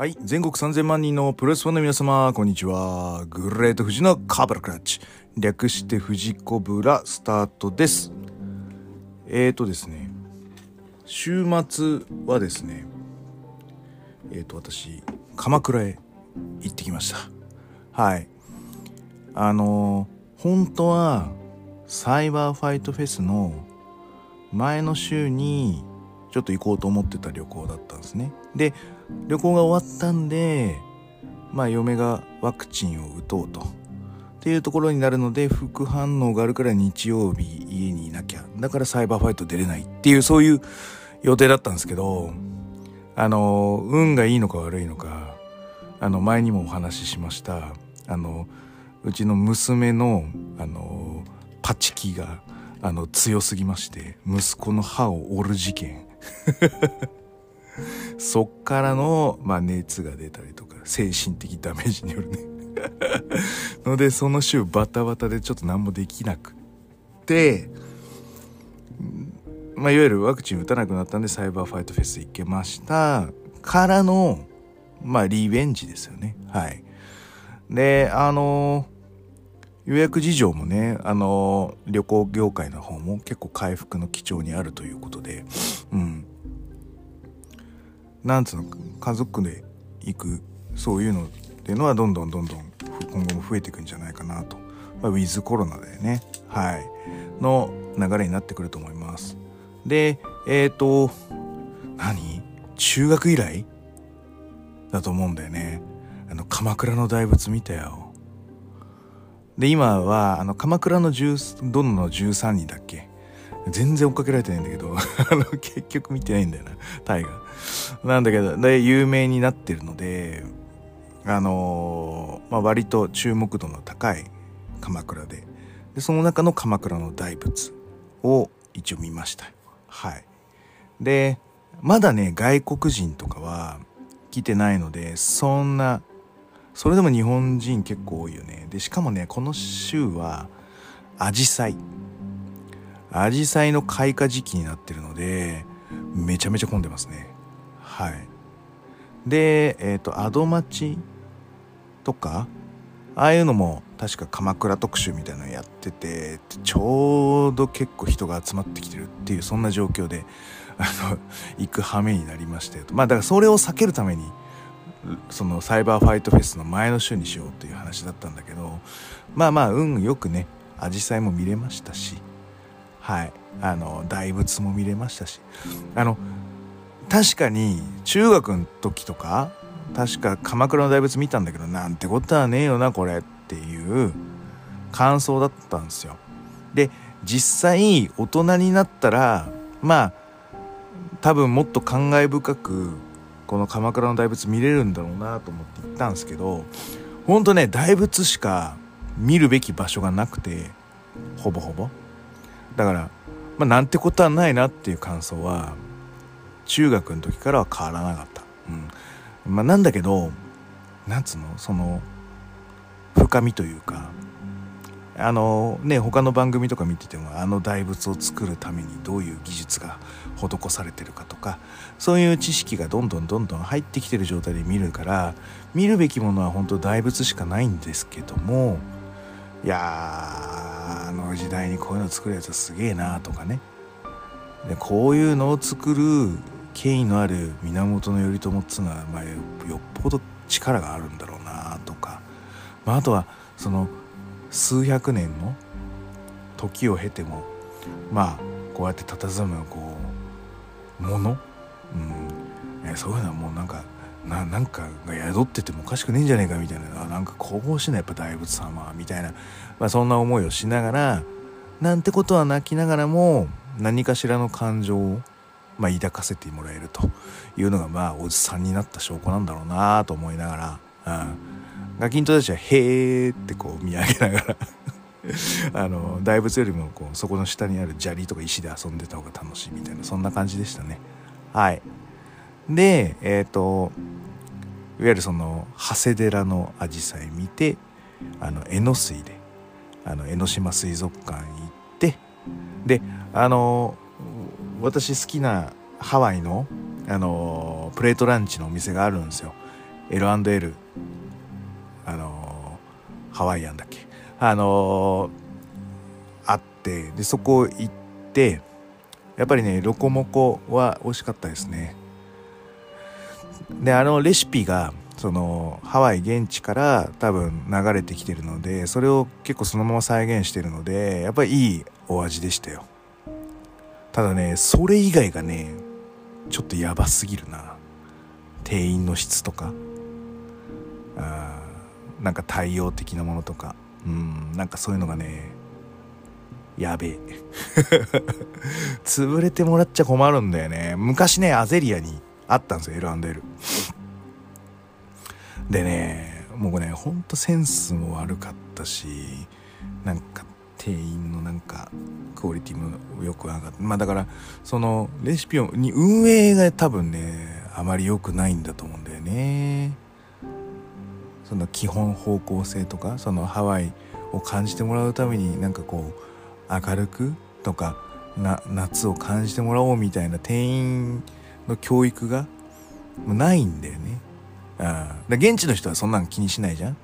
はい。全国3000万人のプロレスファンの皆様、こんにちは。グレート富士のカブラクラッチ。略して富士コブラスタートです。えーとですね、週末はですね、えーと、私、鎌倉へ行ってきました。はい。あのー、本当は、サイバーファイトフェスの前の週にちょっと行こうと思ってた旅行だったんですね。で、旅行が終わったんで、まあ嫁がワクチンを打とうと。っていうところになるので、副反応があるから日曜日家にいなきゃ。だからサイバーファイト出れないっていう、そういう予定だったんですけど、あの、運がいいのか悪いのか、あの、前にもお話ししました、あの、うちの娘の、あの、パチキが、あの、強すぎまして、息子の歯を折る事件。そっからの、まあ、熱が出たりとか、精神的ダメージによるね。ので、その週バタバタでちょっと何もできなくて、まあ、いわゆるワクチン打たなくなったんで、サイバーファイトフェス行けました。からの、まあ、リベンジですよね。はい。で、あの予約事情もね、あの旅行業界の方も結構回復の基調にあるということで、うん。なんつうの家族で行くそういうのっていうのはどんどんどんどん今後も増えていくんじゃないかなと、まあ、ウィズコロナでね。はい。の流れになってくると思います。でえっ、ー、と何？中学以来だと思うんだよね。あの鎌倉の大仏見たよ。で今はあの鎌倉の10どの13人だっけ？全然追っかけられてないんだけど。あの結局見てないんだよな。タイがなんだけどで有名になってるのであのー、まあ、割と注目度の高い鎌倉ででその中の鎌倉の大仏を一応見ました。はい。でまだね外国人とかは来てないのでそんなそれでも日本人結構多いよね。でしかもねこの週はアジサイ。アジサイの開花時期になってるのでめちゃめちゃ混んでますね。はい。でえっ、ー、とアドマチとかああいうのも確か鎌倉特集みたいなのやっててちょうど結構人が集まってきてるっていうそんな状況であの 行く羽目になりましたよとまあだからそれを避けるためにそのサイバーファイトフェスの前の週にしようという話だったんだけどまあまあ運よくねアジサイも見れましたしはい。あの大仏も見れましたしあの確かに中学の時とか確か鎌倉の大仏見たんだけどなんてことはねえよなこれっていう感想だったんですよ。で実際大人になったらまあ多分もっと感慨深くこの鎌倉の大仏見れるんだろうなと思って行ったんですけどほんとね大仏しか見るべき場所がなくてほぼほぼ。だからまあなんてことはないなっていう感想は中学の時からは変わらなかった。うん。まあなんだけど、なんつうの？その、深みというか、あのね、他の番組とか見てても、あの大仏を作るためにどういう技術が施されてるかとか、そういう知識がどんどんどんどん入ってきてる状態で見るから、見るべきものは本当大仏しかないんですけども、いや、あの時代にこういうの作るやつはすげえなとかね。でこういうのを作る権威のある源頼朝っつうのは、まあ、よっぽど力があるんだろうなとか、まあ、あとはその数百年の時を経てもまあこうやって佇むこうもの、うん、そういうのはもうなんかななんかが宿っててもおかしくねえんじゃねえかみたいななんか神々しいなやっぱ大仏様みたいな、まあ、そんな思いをしながらなんてことは泣きながらも何かしらの感情を、まあ、抱かせてもらえるというのがまあおじさんになった証拠なんだろうなと思いながら、うん、ガキントたちは「へーってこう見上げながら あの大仏よりもこうそこの下にある砂利とか石で遊んでた方が楽しいみたいなそんな感じでしたね。はい。でえっ、ー、といわゆるその長谷寺の紫陽花見てあの江ノ水であの江ノ島水族館行ってであの私好きなハワイのあのプレートランチのお店があるんですよ。L&L あのー、ハワイアンだっけ。あのー、あってでそこ行ってやっぱりねロコモコは美味しかったですね。であのレシピがそのハワイ現地から多分流れてきてるのでそれを結構そのまま再現してるのでやっぱりいいお味でしたよ。ただねそれ以外がねちょっとやばすぎるな。店員の質とか。あなんか対応的なものとか。うんなんかそういうのがねやべえ。潰れてもらっちゃ困るんだよね。昔ねアゼリアにあったんですよ L&L でねもうねほんとセンスも悪かったしなんか店員のなんかクオリティもよく上がってまあだからそのレシピをに運営が多分ねあまり良くないんだと思うんだよね。その基本方向性とかそのハワイを感じてもらうためになんかこう明るくとかな夏を感じてもらおうみたいな店員の教育がもうないんだよね。ああ現地の人はそんなん気にしないじゃん。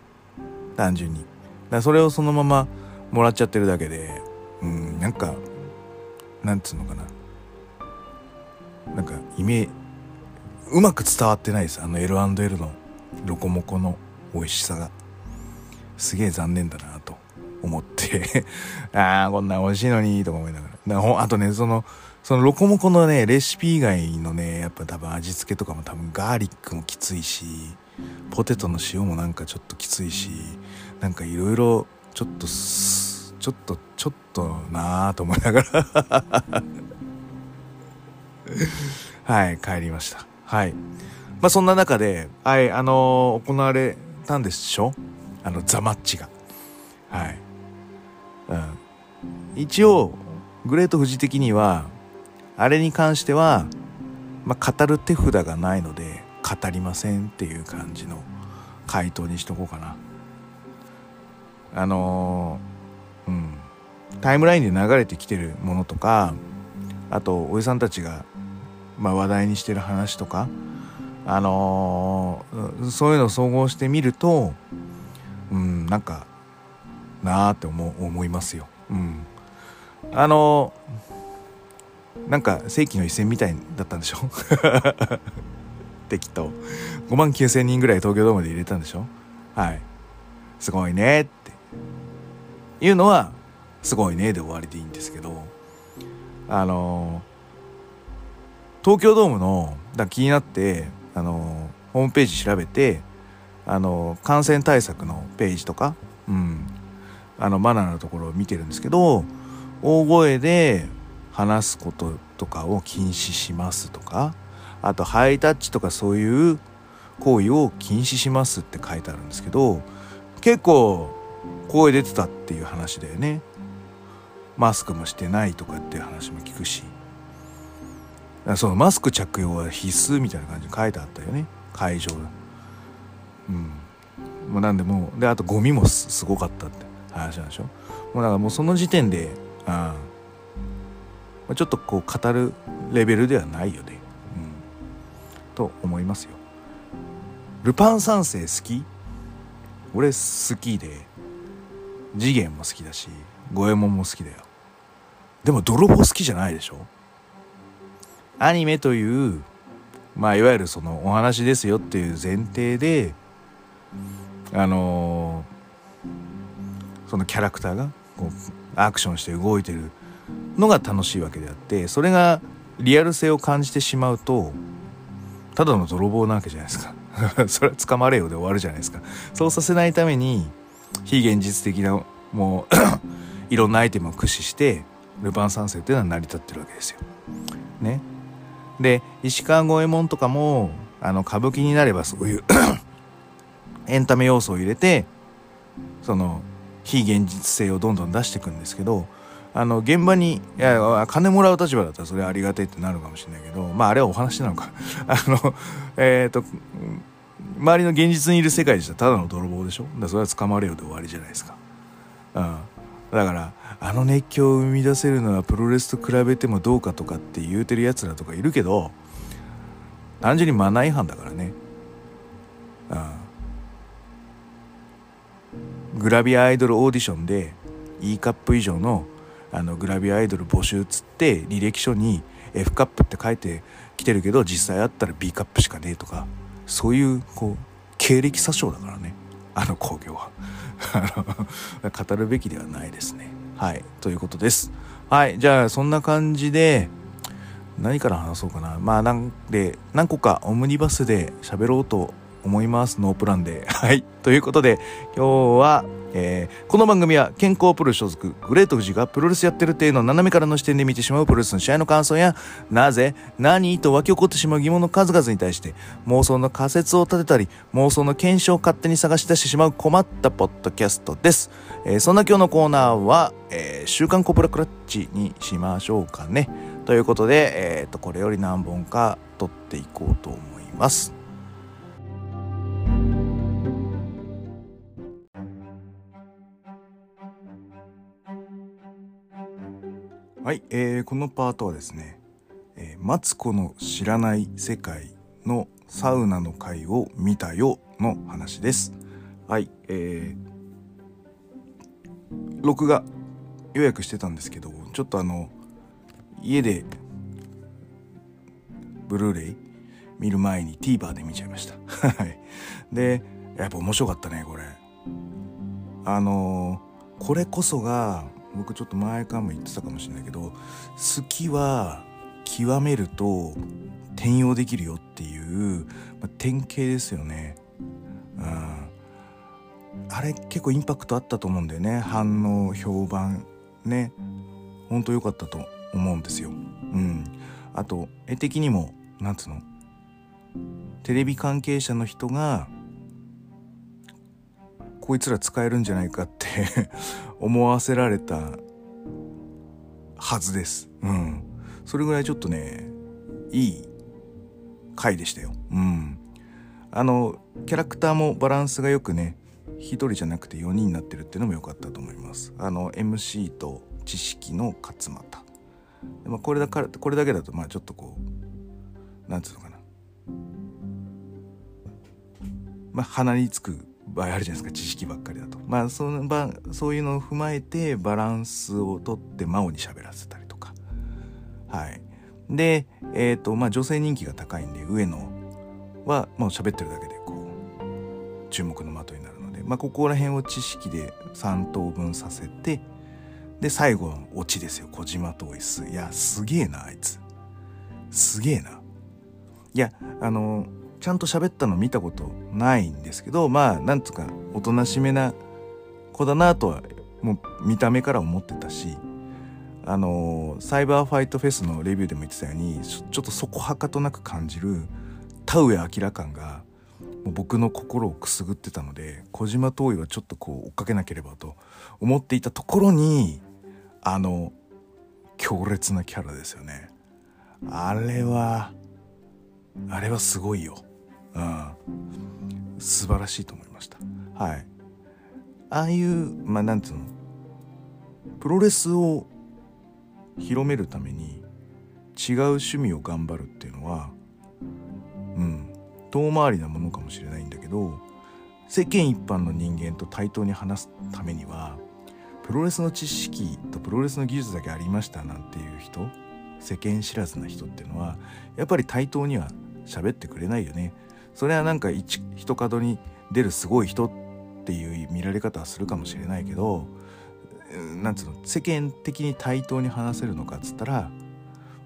単純に。だそれをそのままもらっちゃってるだけでうんなんかなんつうのかな。なんかイメージうまく伝わってないです。あの L&L のロコモコの美味しさが。すげえ残念だなと思って。ああこんな美味しいのにとか思いながら。らあとねそのそのロコモコのねレシピ以外のねやっぱ多分味付けとかも多分ガーリックもきついしポテトの塩もなんかちょっときついしなんかいろいろちょっとちょっとちょっとなあと思いながら。はい帰りました。はい。まあそんな中ではいあのー、行われたんでしょ？あのザマッチが。はい。うん。一応グレート富士的にはあれに関しては、まあ、語る手札がないので語りませんっていう感じの回答にしとこうかな。あのー、うん、タイムラインで流れてきてるものとかあとおじさんたちが、まあ、話題にしてる話とか、あのー、そういうのを総合してみると、うん、なんかなあって思思いますよ。うん、あのーなんか世紀の一戦みたいだったんでしょ？適当。5万9千人ぐらい東京ドームで入れたんでしょ？はい。すごいねいうのはすごいねで終わりでいいんですけどあの東京ドームのだ気になってあのホームページ調べてあの感染対策のページとか、うん、あのマナーのところを見てるんですけど大声で話すこととかを禁止しますとかあとハイタッチとかそういう行為を禁止しますって書いてあるんですけど結構声出てたっていう話だよね。マスクもしてないとかっていう話も聞くし。そのマスク着用は必須みたいな感じで書いてあったよね。会場うん。もうなんでもうであとゴミもすごかったって話なんでしょ。もうだからもうその時点でああちょっとこう語るレベルではないよね、うん、と思いますよ。ルパン三世好き？俺好きで。次元も好きだし五右衛門も好きだよ。でも泥棒好きじゃないでしょ？アニメというまあいわゆるそのお話ですよっていう前提であのー、そのキャラクターがこうアクションして動いてるのが楽しいわけであってそれがリアル性を感じてしまうとただの泥棒なわけじゃないですか。それは捕まれよで終わるじゃないですか。そうさせないために非現実的なもう いろんなアイテムを駆使してルパン三世っていうのは成り立ってるわけですよ。ね。で石川五右衛門とかもあの歌舞伎になればそういう エンタメ要素を入れてその非現実性をどんどん出していくんですけどあの現場にいや金もらう立場だったらそれありがてえってなるかもしれないけどまああれはお話なのか あのえっ、ー、と周りの現実にいる世界でした。らただの泥棒でしょ。だそれは捕まれよで終わりじゃないですか、うん、だからあの熱狂を生み出せるのはプロレスと比べてもどうかとかって言うてるやつらとかいるけど単純にマナー違反だからね、うん、グラビアアイドルオーディションで E カップ以上のあのグラビアアイドル募集っつって履歴書に F カップって書いてきてるけど実際あったら B カップしかねえとか。そういうこう経歴詐称だからね。あの工業は。語るべきではないですね。はい。ということです。はい。じゃあそんな感じで何から話そうかな。まあなんで何個かオムニバスで喋ろうと思います。ノープランで。はい。ということで今日はえー、この番組は健康プロ所属グレート富士がプロレスやってるっていうのを斜めからの視点で見てしまうプロレスの試合の感想やなぜ何と湧き起こってしまう疑問の数々に対して妄想の仮説を立てたり妄想の検証を勝手に探し出してしまう困ったポッドキャストです、えー、そんな今日のコーナーは、えー、週刊コブラクラッチにしましょうかね。ということで、えーとこれより何本か撮っていこうと思います。はい、えー、このパートはですね、えー、マツコの知らない世界のサウナの回を見たよの話です。はい、えー、録画予約してたんですけど、ちょっとあの、家でブルーレイ見る前に TVer で見ちゃいました。はい。で、やっぱ面白かったね、これ。あのー、これこそが僕ちょっと前からも言ってたかもしれないけど好きは極めると転用できるよっていう、まあ、典型ですよね。うん、あれ結構インパクトあったと思うんだよね。反応評判ね。ほんと良かったと思うんですよ。うん、あと絵的にもなんつうの？テレビ関係者の人がこいつら使えるんじゃないかって 思わせられたはずです。うん。それぐらいちょっとね、いい回でしたよ。うん。あの、キャラクターもバランスがよくね、1人じゃなくて4人になってるっていうのも良かったと思います。あの、MC と知識の勝俣。まあ、これだから、これだけだと、まあちょっとこう、なんつうのかな。まあ鼻につく場合あるじゃないですか知識ばっかりだと。まあその場そういうのを踏まえてバランスをとって真央に喋らせたりとか。はい。でえっ、ー、とまあ女性人気が高いんで上野はもう喋ってるだけでこう注目の的になるので。まあここら辺を知識で3等分させてで最後のオチですよ。小島とイスいやすげえなあいつ。すげえな。いやあのちゃんと喋ったの見たことないんですけどまあなんつうかおとなしめな子だなとはもう見た目から思ってたしあのサイバーファイトフェスのレビューでも言ってたようにちょっとそこはかとなく感じる田上明感がもう僕の心をくすぐってたので小島遠いはちょっとこう追っかけなければと思っていたところにあの強烈なキャラですよね。あれはあれはすごいよ。うん、素晴らしいと思いました。はい。ああいうまあなんつうの？プロレスを広めるために違う趣味を頑張るっていうのはうん。遠回りなものかもしれないんだけど世間一般の人間と対等に話すためにはプロレスの知識とプロレスの技術だけありましたなんていう人世間知らずな人っていうのはやっぱり対等には喋ってくれないよね。それはなんか一一角に出るすごい人っていう見られ方はするかもしれないけどなんつうの世間的に対等に話せるのかっつったら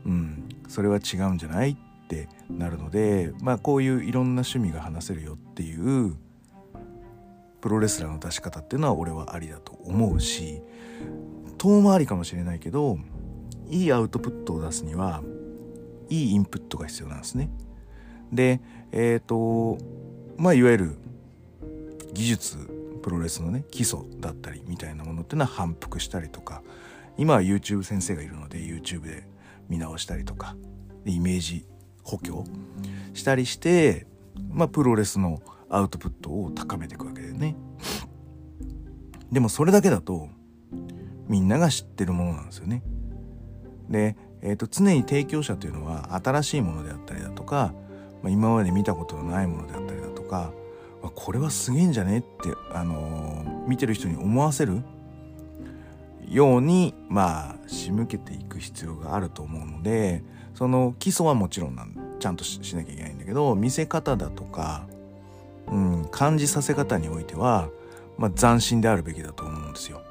うんそれは違うんじゃないってなるのでまあこういういろんな趣味が話せるよっていうプロレスラーの出し方っていうのは俺はありだと思うし遠回りかもしれないけどいいアウトプットを出すにはいいインプットが必要なんですね。でえっ、ー、とまあいわゆる技術プロレスのね基礎だったりみたいなものっていうのは反復したりとか今は YouTube 先生がいるので YouTube で見直したりとかイメージ補強したりしてまあプロレスのアウトプットを高めていくわけだよね。でもそれだけだとみんなが知ってるものなんですよね。で、えー、と常に提供者というのは新しいものであったりだとかま、今まで見たことのないものであったりだとかまこれはすげえんじゃねって、あのー、見てる人に思わせるようにまあ仕向けていく必要があると思うのでその基礎はもちろんなんちゃんとしなきゃいけないんだけど見せ方だとか、うん、感じさせ方においては、まあ、斬新であるべきだと思うんですよ。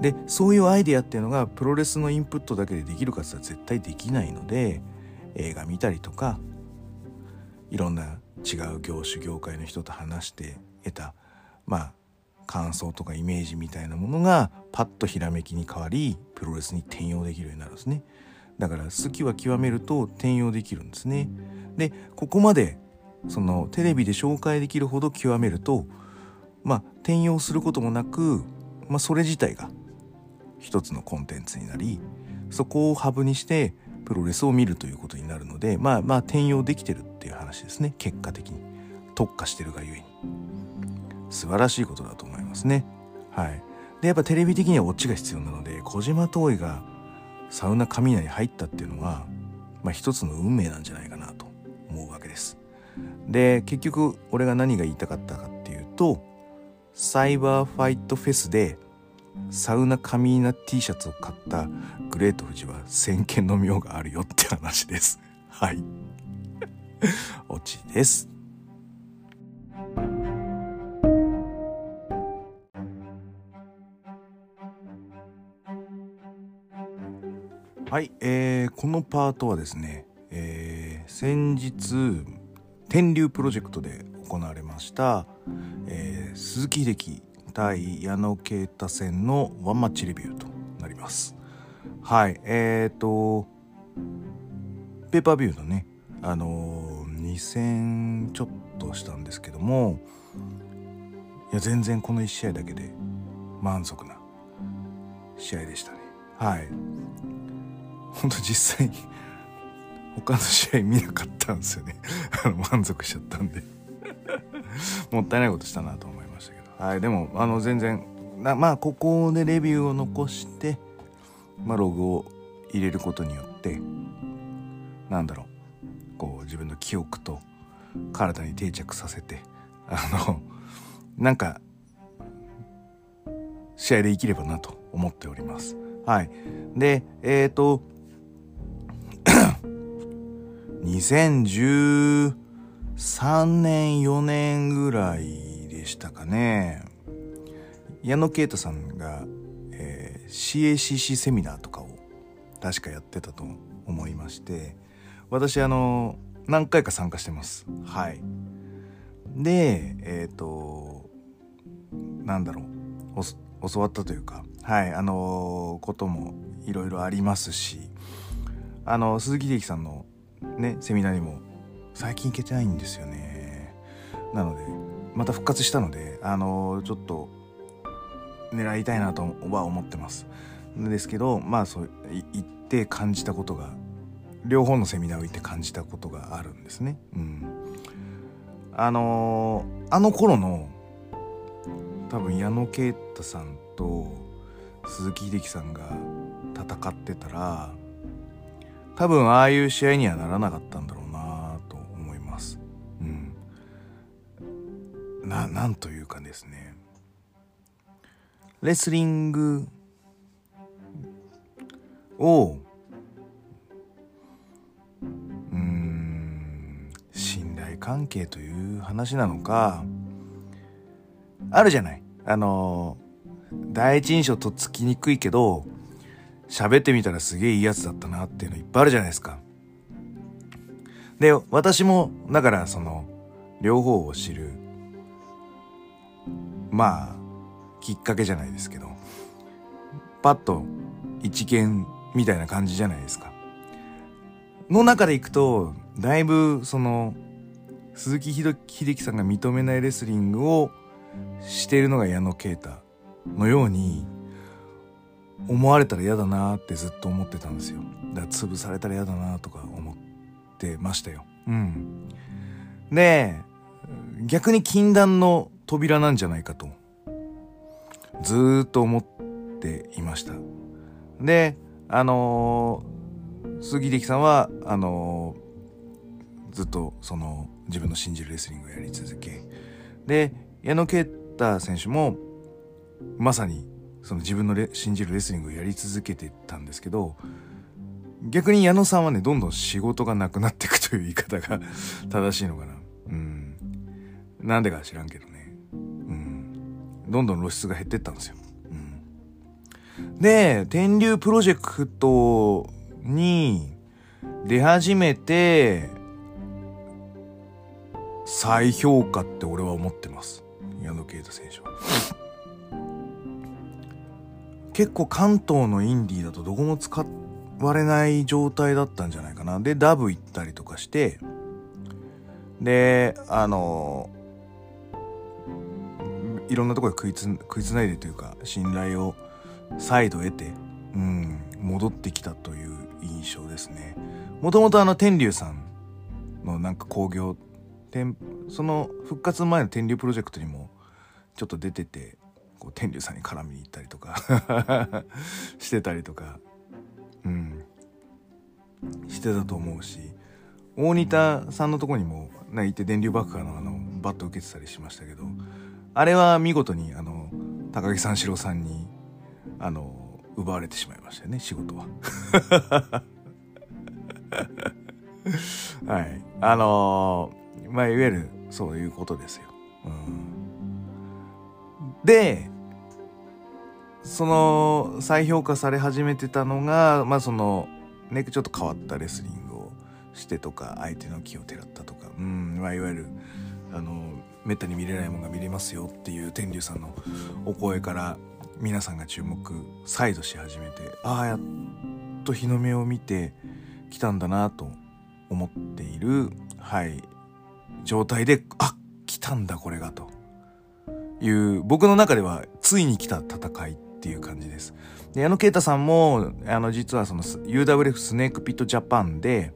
でそういうアイデアっていうのがプロレスのインプットだけでできるかって言ったら絶対できないので映画見たりとかいろんな違う業種業界の人と話して得たまあ感想とかイメージみたいなものがパッとひらめきに変わりプロレスに転用できるようになるんですね。だから好きは極めると転用できるんですね。でここまでそのテレビで紹介できるほど極めるとまあ転用することもなく、まあ、それ自体が一つのコンテンツになりそこをハブにしてプロレスを見るということになるのでまあまあ転用できてるっていう話ですね。結果的に。特化してるがゆえに。素晴らしいことだと思いますね。はい。でやっぱテレビ的にはオチが必要なので小島遠いがサウナ雷に入ったっていうのはまあ一つの運命なんじゃないかなと思うわけです。で結局俺が何が言いたかったかっていうとサイバーファイトフェスでサウナカミーナ T シャツを買ったグレート富士は先見の妙があるよって話です。はい。オチです。はい、えー、このパートはですね、えー、先日天竜プロジェクトで行われました、えー、鈴木秀樹対矢野啓太戦のワンマッチレビューとなりますはいえっ、ー、とペーパービューのねあのー、2000ちょっとしたんですけどもいや全然この1試合だけで満足な試合でしたね。はい。ほんと実際他の試合見なかったんですよね。あの満足しちゃったんで。もったいないことしたなと思いましたけど。はいでもあの全然なまあここでレビューを残してまあログを入れることによってなんだろう。こう自分の記憶と体に定着させてあの なんか試合で生きればなと思っております。はい。で、えっ、ー、と、2013年4年ぐらいでしたかね矢野啓太さんが、えー、CACC セミナーとかを確かやってたと思いまして私あの何回か参加してます。はい。でえっ、ー、となんだろう。教わったというかはいあのこともいろいろありますしあの鈴木秀樹さんのねセミナーにも最近行けてないんですよね。なのでまた復活したのであのちょっと狙いたいなとは思ってます。ですけどまあそう行って感じたことが両方のセミナーを行って感じたことがあるんですねうんあのあの頃の多分矢野啓太さんと鈴木秀樹さんが戦ってたら多分ああいう試合にはならなかったんだろうなと思います。うん。な、なんというかですね。レスリングを、関係という話なのか、あるじゃない。あの、第一印象とっつきにくいけど、喋ってみたらすげえいいやつだったなっていうのいっぱいあるじゃないですか。で、私も、だからその、両方を知る、まあ、きっかけじゃないですけど、パッと一見みたいな感じじゃないですか。の中でいくと、だいぶその、鈴木秀樹さんが認めないレスリングをしているのが矢野啓太のように、思われたら嫌だなってずっと思ってたんですよ。だから潰されたら嫌だなとか思ってましたよ。うん。で逆に禁断の扉なんじゃないかとずっと思っていました。であのー、杉出さんはあのー、ずっとその自分の信じるレスリングをやり続けで矢野啓太選手もまさにその自分の信じるレスリングをやり続けてたんですけど逆に矢野さんはねどんどん仕事がなくなっていくという言い方が 正しいのかな。うん。なんでか知らんけどね。うん。どんどん露出が減ってったんですよ、うん、で天竜プロジェクトに出始めて再評価って俺は思ってます。矢野啓太選手は。結構関東のインディーだとどこも使われない状態だったんじゃないかな。でダブ行ったりとかして。であのいろんなところで食いつ食いつないでというか信頼を再度得て、うん、戻ってきたという印象ですね。もともとあの天竜さんのなんか興行その復活前の天竜プロジェクトにもちょっと出ててこう天竜さんに絡みに行ったりとか してたりとかうん。してたと思うし大仁田さんのとこにも、ね、行って電流爆破のあのバット受けてたりしましたけどあれは見事にあの高木三四郎さんにあの奪われてしまいましたよね仕事は。はい。あのー、まあいわゆるそういうことですよ、うん、でその再評価され始めてたのがまあそのねちょっと変わったレスリングをしてとか相手の気をてらったとかうん、まあ、いわゆるあのめったに見れないものが見れますよっていう天竜さんのお声から皆さんが注目再度し始めてああやっと日の目を見てきたんだなと思っているはい。状態であ来たんだこれがという僕の中ではついに来た戦いっていう感じです。で矢野啓太さんもあの実はその UWF スネークピットジャパンで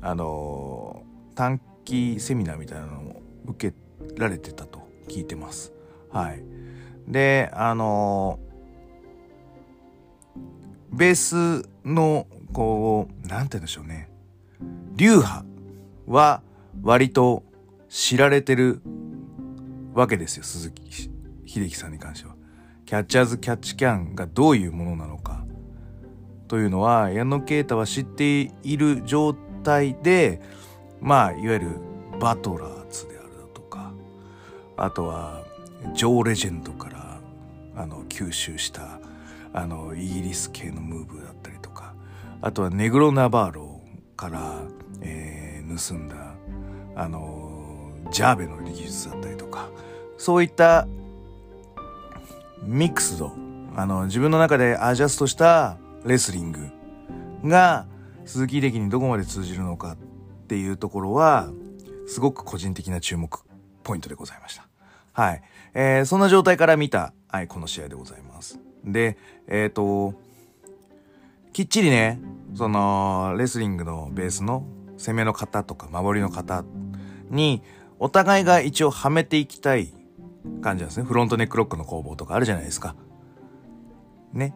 あの短期セミナーみたいなのを受けられてたと聞いてます。はい。で、あのベースの、こう、なんて言うんでしょうね。流派は割と知られてるわけですよ、鈴木秀樹さんに関しては。キャッチャーズキャッチキャンがどういうものなのか。というのは矢野啓太は知っている状態でまあいわゆるバトラーズであるだとか。あとはジョー・レジェンドからあの吸収したあのイギリス系のムーブだったりとか。あとはネグロ・ナバーロから、えー、盗んだあのジャーベの技術だったりとかそういったミックスドあの自分の中でアジャストしたレスリングが鈴木秀樹にどこまで通じるのかっていうところはすごく個人的な注目ポイントでございました。はい。えー、そんな状態から見た、はい、この試合でございます。で、えっ、ー、と、きっちりね、その、レスリングのベースの攻めの型とか守りの型に、お互いが一応はめていきたい感じなんですね。フロントネックロックの攻防とかあるじゃないですか。ね。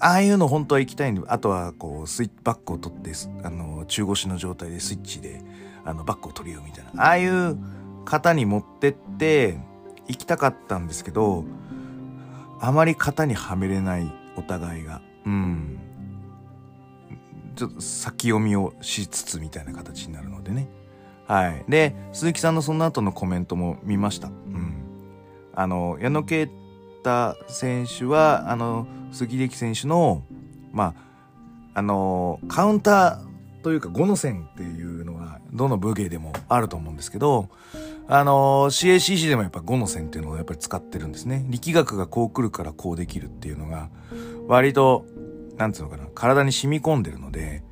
ああいうの本当は行きたいんで、あとはこう、スイッチバックを取って、あの、中腰の状態でスイッチで、あの、バックを取りようみたいな。ああいう型に持ってって行きたかったんですけど、あまり型にはめれないお互いが。うん。ちょっと先読みをしつつみたいな形になるのでね。はい。で、鈴木さんのその後のコメントも見ました。うん。あの、矢野啓太選手は、あの、鈴木力選手の、まあ、あの、カウンターというか5の線っていうのは、どの武芸でもあると思うんですけど、あの、CACC でもやっぱ5の線っていうのをやっぱり使ってるんですね。力学がこう来るからこうできるっていうのが、割と、なんつうのかな、体に染み込んでるので、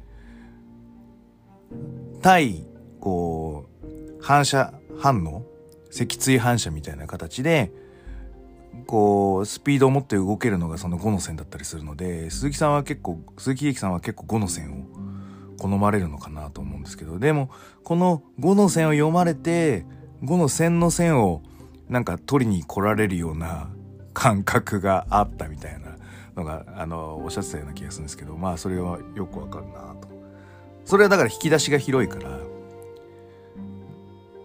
対こう、反射反応脊椎反射みたいな形で、こう、スピードを持って動けるのがその5の線だったりするので、鈴木さんは結構、鈴木英樹さんは結構5の線を好まれるのかなと思うんですけど、でも、この5の線を読まれて、5の線の線をなんか取りに来られるような感覚があったみたいな。のが、あの、おっしゃってたような気がするんですけど、まあ、それはよくわかるなと。それはだから引き出しが広いから、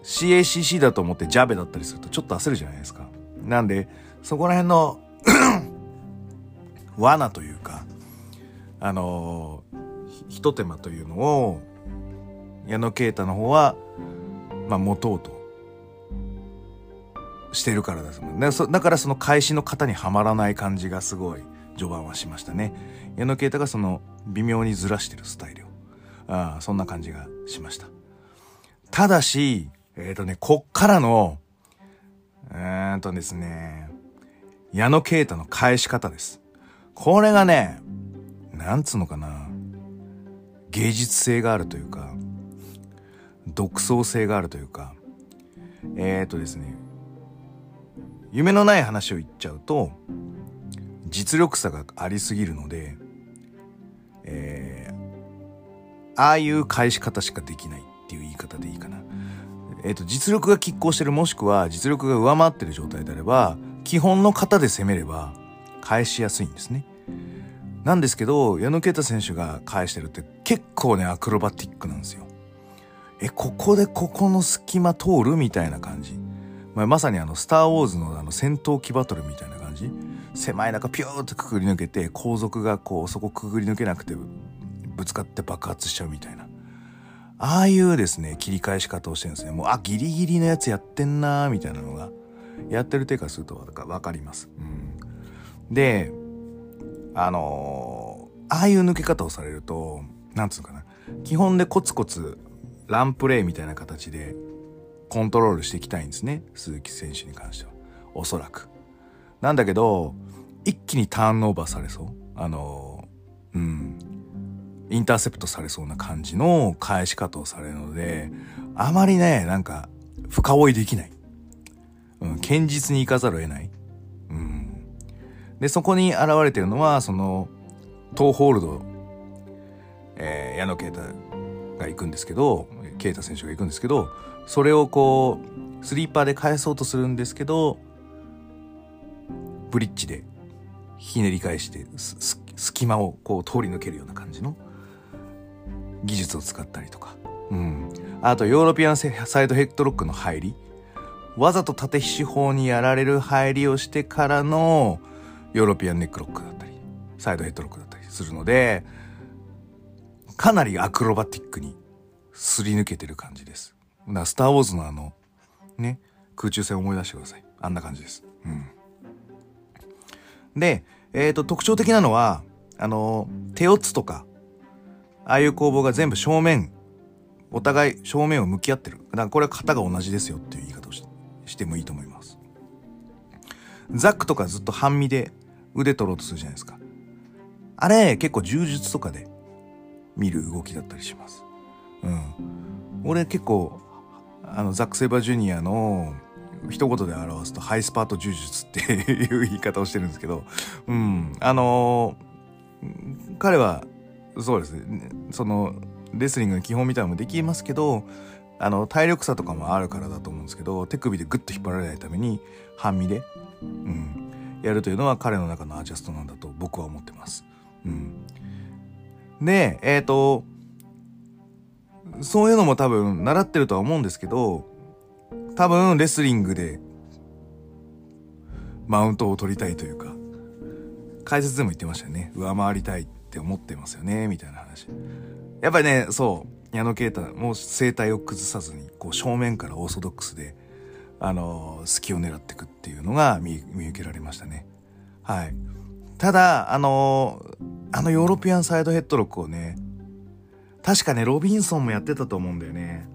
CACC だと思ってジャベだったりするとちょっと焦るじゃないですか。なんで、そこら辺の 罠というか、あの、ひと手間というのを、矢野啓太の方は、まあ、持とうとしてるからですもんね。だからその返しの型にはまらない感じがすごい序盤はしましたね。矢野啓太がその微妙にずらしてるスタイルを。あそんな感じがしました。ただし、えっ、ー、とね、こっからの、えー、っとですね、矢野啓太の返し方です。これがね、なんつうのかな、芸術性があるというか、独創性があるというか、えー、っとですね、夢のない話を言っちゃうと、実力差がありすぎるので、えー、ああいう返し方しかできないっていう言い方でいいかな。えっ、ー、と、実力が拮抗してるもしくは実力が上回ってる状態であれば、基本の型で攻めれば返しやすいんですね。なんですけど、矢野啓太選手が返してるって結構ね、アクロバティックなんですよ。え、ここでここの隙間通るみたいな感じ。まあ、まさにあの、スターウォーズのあの戦闘機バトルみたいな感じ。狭い中ピューってくぐり抜けて、後続がこう、そこくぐり抜けなくて、ぶつかって爆発しちゃうみたいな。ああいうですね、切り返し方をしてるんですね。もう、あ、ギリギリのやつやってんなーみたいなのが、やってる手からするとわかります。うん。で、あのー、ああいう抜け方をされると、なんつうかな。基本でコツコツランプレイみたいな形でコントロールしていきたいんですね。鈴木選手に関しては。おそらく。なんだけど、一気にターンオーバーされそう。あの、うん。インターセプトされそうな感じの返し方をされるので、あまりね、なんか、深追いできない。うん、堅実に行かざるを得ない。うん。で、そこに現れてるのは、その、トーホールド、えー、矢野啓太が行くんですけど、啓太選手が行くんですけど、それをこう、スリーパーで返そうとするんですけど、ブリッジでひねり返して、隙間をこう通り抜けるような感じの技術を使ったりとか。うん。あと、ヨーロピアンサイドヘッドロックの入り。わざと縦四方にやられる入りをしてからのヨーロピアンネックロックだったり、サイドヘッドロックだったりするので、かなりアクロバティックにすり抜けてる感じです。スターウォーズのあの、ね、空中戦を思い出してください。あんな感じです。うん。で、えっ、ー、と、特徴的なのは、あの、手オツとか、ああいう攻防が全部正面、お互い正面を向き合ってる。だからこれは型が同じですよっていう言い方をしてもいいと思います。ザックとかずっと半身で腕取ろうとするじゃないですか。あれ結構柔術とかで見る動きだったりします。うん。俺結構、あの、ザック・セイバージュニアの一言で表すとハイスパート柔術っていう言い方をしてるんですけど、うん。あのー、彼はそうですね。その、レスリングの基本みたいなのもできますけど、あの、体力差とかもあるからだと思うんですけど、手首でグッと引っ張られないために、半身で、うん、やるというのは彼の中のアジャストなんだと僕は思ってます。うん。で、えっ、ー、と、そういうのも多分習ってるとは思うんですけど、多分レスリングでマウントを取りたいというか、解説でも言ってましたよね。上回りたいって思ってますよね、みたいな話。やっぱりね、そう、矢野啓太、もう生態を崩さずに、こう正面からオーソドックスで、あの、隙を狙っていくっていうのが見受けられましたね。はい。ただ、あの、あのヨーロピアンサイドヘッドロックをね、確かね、ロビンソンもやってたと思うんだよね。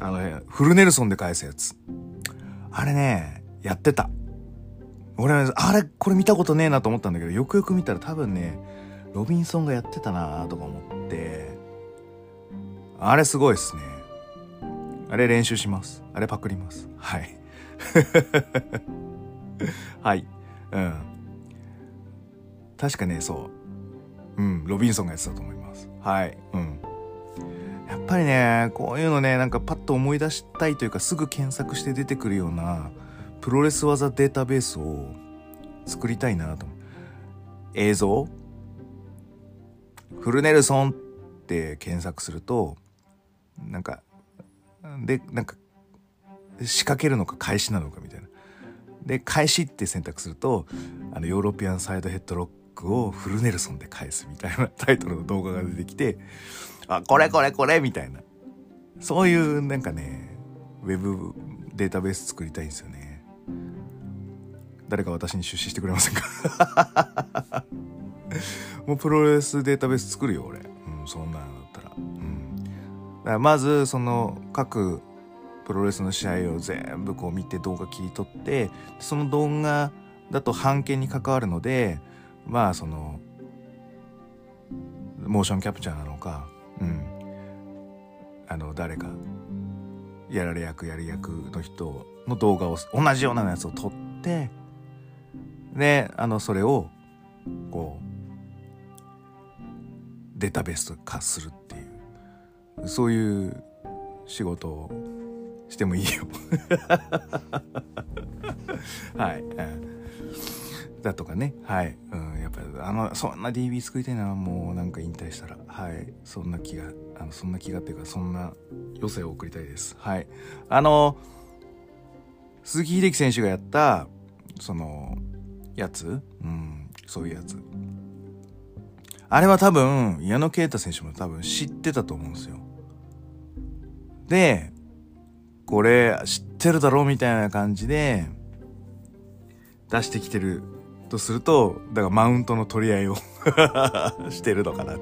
あのね、フルネルソンで返すやつ。あれね、やってた。俺、あれ、これ見たことねえなと思ったんだけど、よくよく見たら多分ね、ロビンソンがやってたなとか思って、あれすごいっすね。あれ練習します。あれパクります。はい。はい。うん。確かね、そう。うん、ロビンソンがやってたと思います。はい。うん。やっぱりね、こういうのね、なんかパッと思い出したいというか、すぐ検索して出てくるような、プロレス技データベースを作りたいなと。映像？フルネルソンって検索すると、なんか、で、なんか仕掛けるのか返しなのかみたいな。で返しって選択するとあのヨーロピアンサイドヘッドロックをフルネルソンで返すみたいなタイトルの動画が出てきてあこれこれこれみたいな。そういうなんかねウェブデータベース作りたいんですよね。誰か私に出資してくれませんか？もうプロレスデータベース作るよ俺、うん、そんなのだったら,、うん、だからまずその各プロレスの試合を全部こう見て動画切り取ってその動画だと版権に関わるのでまあそのモーションキャプチャーなのかうん。あの誰かやられ役やる役の人の動画を同じようなやつを撮ってであのそれをこうデータベース化するっていうそういう仕事をしてもいいよ。はい、うん。だとかね。はい、うん、やっぱりあのそんな DB 作りたいなもうなんか引退したら。はい。そんな気があのそんな気がっていうかそんな余生を送りたいです。はい。あの鈴木秀樹選手がやったそのやつ？うんそういうやつ。あれは多分矢野啓太選手も多分知ってたと思うんですよ。でこれ知ってるだろうみたいな感じで出してきてるとすると、だからマウントの取り合いを してるのかな。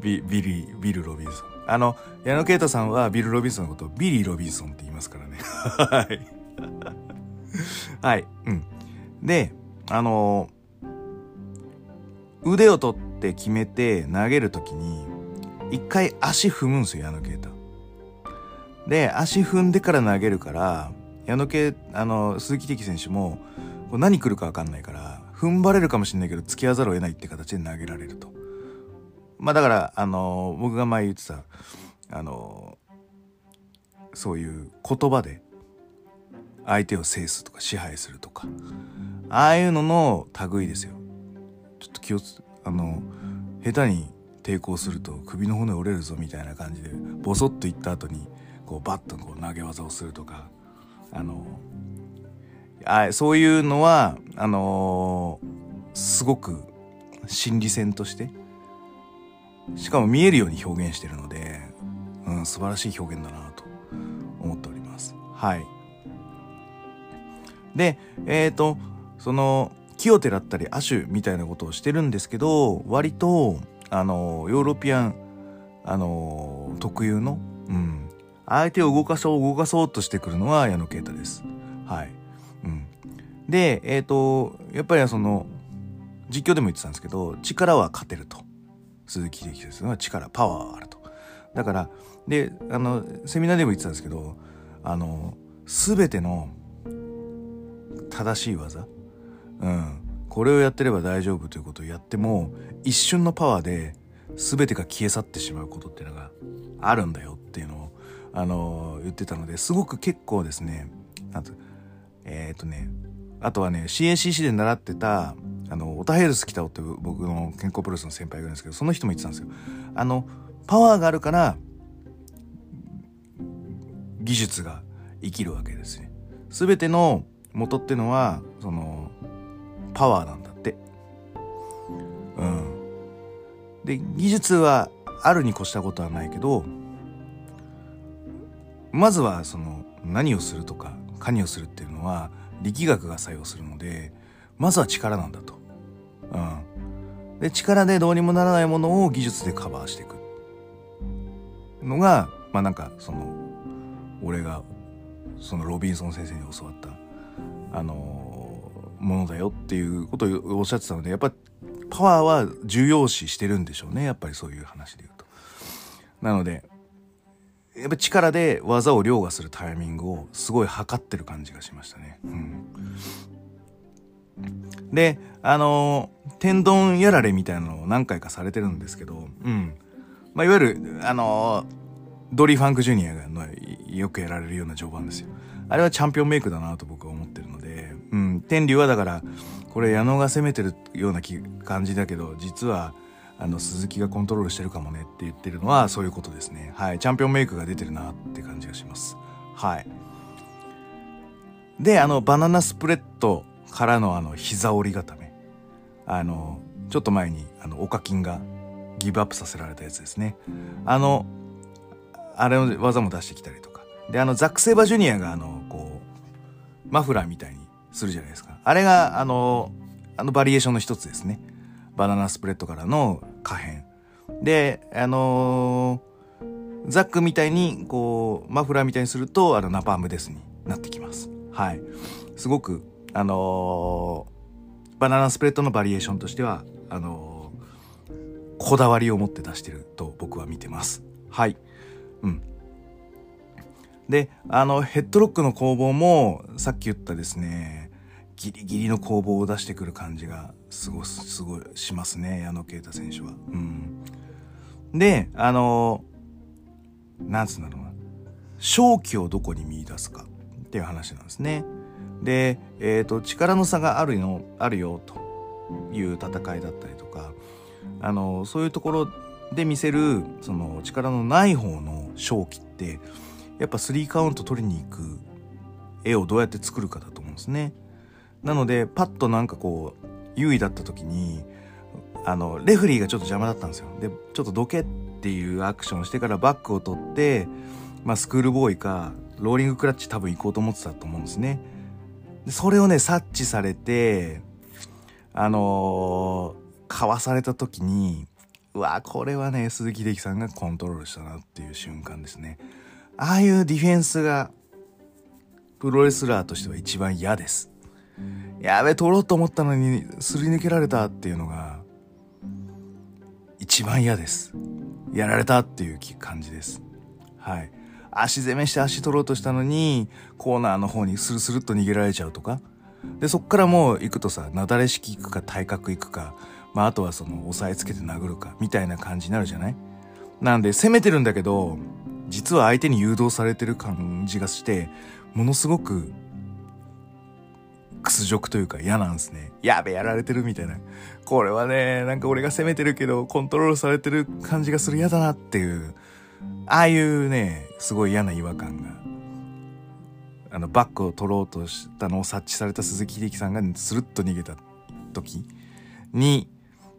ビビリ、ビル・ロビンソン。あの、矢野啓太さんはビル・ロビンソンのことをビリ・ロビンソンって言いますからね。はい。はい。うん。で、あの腕を取って決めて投げるときに、一回足踏むんですよ、矢野啓太。で、足踏んでから投げるから、矢野啓、あの、鈴木的選手も、これ何来るか分かんないから踏ん張れるかもしれないけど付き合わざるを得ないって形で投げられると。まあだからあの僕が前言ってたあのそういう言葉で相手を制すとか支配するとかああいうのの類ですよ。ちょっと気をつあの下手に抵抗すると首の骨折れるぞみたいな感じでボソッといった後にこうバッとこう投げ技をするとかあのあそういうのはあのー、すごく心理戦としてしかも見えるように表現してるので、うん、素晴らしい表現だなと思っております。はい。で、えっ、ー、と、その、木をてらったり亜種みたいなことをしてるんですけど、割と、あの、ヨーロピアン、あの、特有の、うん、相手を動かそう動かそうとしてくるのは矢野啓太です。はい。うん。で、えっ、ー、と、やっぱりその、実況でも言ってたんですけど、力は勝てると。鈴木秀樹ですは力、パワーあると。だから、で、あの、セミナーでも言ってたんですけど、あの、すべての正しい技、うん、これをやってれば大丈夫ということをやっても、一瞬のパワーで全てが消え去ってしまうことっていうのがあるんだよっていうのを、あの、言ってたので、すごく結構ですね、なんえっ、ー、とね、あとはね、CACC で習ってた、あの、オタヘルス北尾って僕の健康プロレスの先輩がいるんですけど、その人も言ってたんですよ。あの、パワーがあるから、技術が生きるわけですね。すべての元ってのは、その、パワーなんだって。うん。で、技術はあるに越したことはないけど、まずはその何をするとか加入するっていうのは力学が作用するのでまずは力なんだと。うん、で力でどうにもならないものを技術でカバーしていくのがまあなんかその俺がそのロビンソン先生に教わったあの、ものだよっていうことをおっしゃってたのでやっぱパワーは重要視してるんでしょうねやっぱりそういう話で言うと。なのでやっぱ力で技を凌駕するタイミングをすごい測ってる感じがしましたね。うん、で、あのー、天丼やられみたいなのを何回かされてるんですけど、うん。まあ、いわゆる、あのー、ドリー・ファンク・ジュニアがのよくやられるような序盤ですよ。あれはチャンピオンメイクだなと僕は思ってるので、うん。天竜はだから、これ矢野が攻めてるような感じだけど、実は、あの鈴木がコントロールしてるかもねって言ってるのはそういうことですね。はい。チャンピオンメイクが出てるなって感じがします。はい。であのバナナスプレッドからのあの膝折り固め。あのちょっと前にあのオカキンがギブアップさせられたやつですね。あのあれの技も出してきたりとか。であのザック・セイバージュニアがあのこうマフラーみたいにするじゃないですか。あれがあのあのバリエーションの一つですね。バナナスプレッドからの可変。であのー、ザックみたいにこうマフラーみたいにするとあのナパームデスになってきます。はい。すごくあのー、バナナスプレッドのバリエーションとしてはあのー、こだわりを持って出してると僕は見てます。はい。うん。であのヘッドロックの攻防もさっき言ったですねギリギリの攻防を出してくる感じがすごすごいしますね矢野啓太選手はうんで、あのなんつうんだろうな。正気をどこに見出すかっていう話なんですね。で、えっ、ー、と、力の差があるよ、あるよという戦いだったりとか、あの、そういうところで見せる、その力のない方の正気って、やっぱ3カウント取りに行く絵をどうやって作るかだと思うんですね。なので、パッとなんかこう、優位だった時に、あのレフリーがちょっと邪魔だったんですよ。でちょっとどけっていうアクションしてからバックを取って、まあ、スクールボーイかローリングクラッチ多分行こうと思ってたと思うんですね。でそれをね察知されてあのー、かわされた時にうわこれはね鈴木秀樹さんがコントロールしたなっていう瞬間ですね。ああいうディフェンスがプロレスラーとしては一番嫌です。やべ取ろうと思ったのにすり抜けられたっていうのが一番嫌です。やられたっていう感じです。はい。足攻めして足取ろうとしたのに、コーナーの方にスルスルっと逃げられちゃうとか。で、そっからもう行くとさ、なだれ式行くか体格行くか、まああとはその押さえつけて殴るか、みたいな感じになるじゃない？なんで攻めてるんだけど、実は相手に誘導されてる感じがして、ものすごく屈辱というか嫌なんですね。やべ、やられてるみたいな。これはね、なんか俺が攻めてるけど、コントロールされてる感じがする嫌だなっていう、ああいうね、すごい嫌な違和感が。あの、バックを取ろうとしたのを察知された鈴木秀樹さんがスルッと逃げた時に、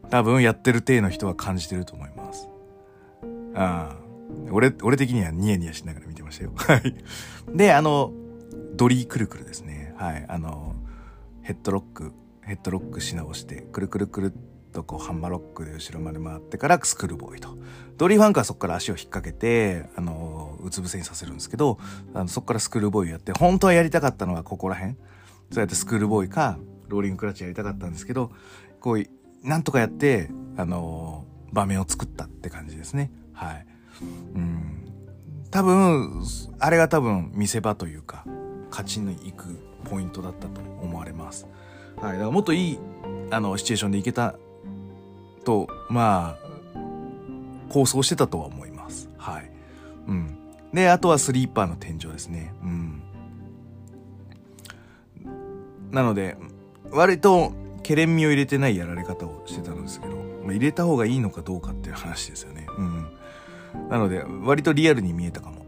多分やってる体の人は感じてると思います。ああ。俺、俺的にはニヤニヤしながら見てましたよ。はい。で、あの、ドリークルクルですね。はい。あの、ヘッドロックヘッドロックし直してくるくるくるっとこうハンマーロックで後ろまで回ってからスクールボーイと。ドリー・ファンクはそこから足を引っ掛けてあのうつ伏せにさせるんですけどあのそこからスクールボーイやって本当はやりたかったのはここら辺。そうやってスクールボーイかローリングクラッチやりたかったんですけどこうなんとかやってあの場面を作ったって感じですね。はい。うん。多分あれが多分見せ場というか勝ちに行くポイントだったと思われます。はい、だからもっといいあのシチュエーションでいけたとまあ構想してたとは思います。はい。うん。で、あとはスリーパーの天井ですね。うん。なので、割と、ケレン味を入れてないやられ方をしてたんですけど、まあ、入れた方がいいのかどうかっていう話ですよね。うん。なので、割とリアルに見えたかも。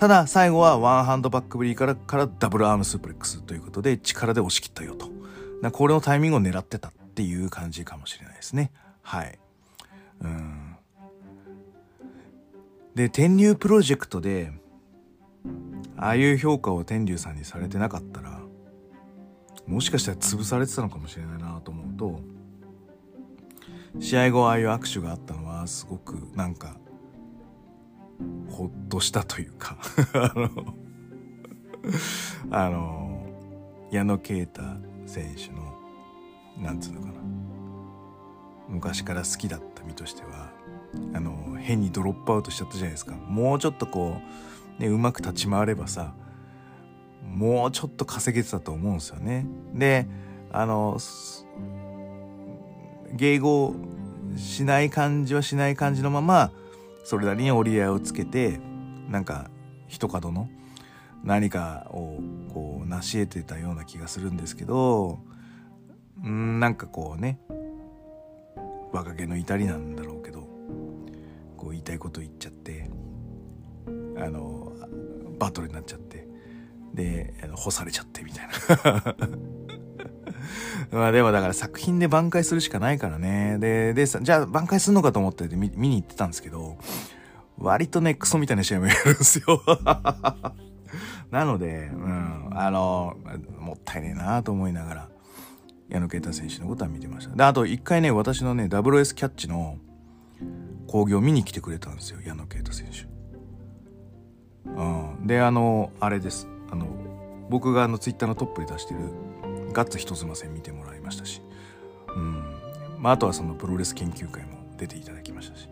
ただ最後はワンハンドバックブリーからからダブルアームスープレックスということで力で押し切ったよと。これのタイミングを狙ってたっていう感じかもしれないですね。はい。うん。で、天竜プロジェクトで、ああいう評価を天竜さんにされてなかったら、もしかしたら潰されてたのかもしれないなと思うと、試合後ああいう握手があったのはすごくなんかほっとしたというか。あのあの矢野啓太選手のなんつうのかな。昔から好きだった身としてはあの変にドロップアウトしちゃったじゃないですか。もうちょっとこうねうまく立ち回ればさもうちょっと稼げてたと思うんですよね。であの迎合しない感じはしない感じのままそれなりに折り合いをつけてなんか一角の何かをこう成し得てたような気がするんですけどんなんかこうね若気の至りなんだろうけどこう言いたいこと言っちゃってあのバトルになっちゃってで干されちゃってみたいな。まあでもだから作品で挽回するしかないからね。で、で、じゃあ挽回するのかと思って見見に行ってたんですけど、割とね、クソみたいな試合もやるんですよ。なので、うん、あの、もったいねえなと思いながら、矢野啓太選手のことは見てました。で、あと一回ね、私のね、WS キャッチの興行見に来てくれたんですよ、矢野啓太選手。うん。で、あの、あれです。あの、僕があの、ツイッターのトップで出してる、ガッツ人妻戦見てもらいましたし、うん。まあ、あとはそのプロレス研究会も出ていただきましたし。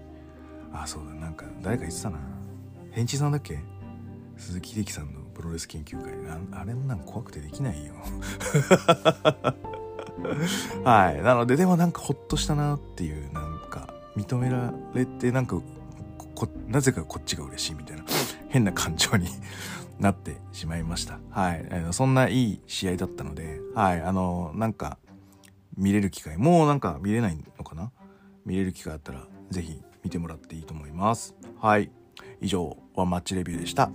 あ、そうだ、なんか、誰か言ってたな。ヘンチさんだっけ？鈴木秀樹さんのプロレス研究会あれなんか怖くてできないよ はいなのででもなんかほっとしたなっていうなんか認められてなんかなぜかこっちが嬉しいみたいな変な感情になってしまいました。はい。あのそんないい試合だったのではい。あのなんか見れる機会もうなんか見れないのかな？見れる機会あったら是非見てもらっていいと思います。はい。以上ワンマッチレビューでした。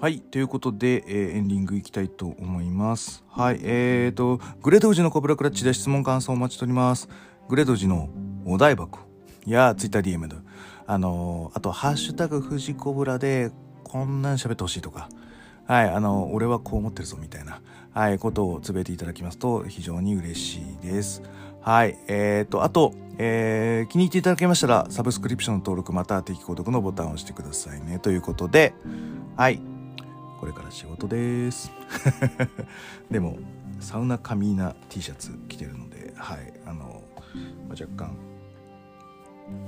はい。ということで、えー、エンディングいきたいと思います。はい。えーと、グレード富士のコブラクラッチで質問感想お待ちしております。グレード富士のお台箱やツイッター DM で、あのー、あと、ハッシュタグ富士コブラで、こんなん喋ってほしいとか、はい、あのー、俺はこう思ってるぞみたいな、はい、ことをつぶえていただきますと非常に嬉しいです。はい。えーと、あと、えー、気に入っていただけましたら、サブスクリプションの登録または定期購読のボタンを押してくださいね。ということで、はい。これから仕事です。でも、サウナカミーナ T シャツ着てるので、はい。あの、まあ、若干、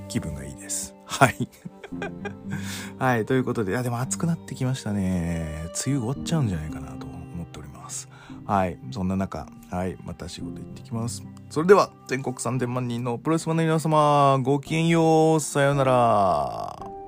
気分がいいです。はい。はい。ということで、いや、でも暑くなってきましたね。梅雨終わっちゃうんじゃないかなと思っております。はい。そんな中、はい。また仕事行ってきます。それでは、全国3000万人のプロレスファンの皆様、ごきげんよう。さようなら。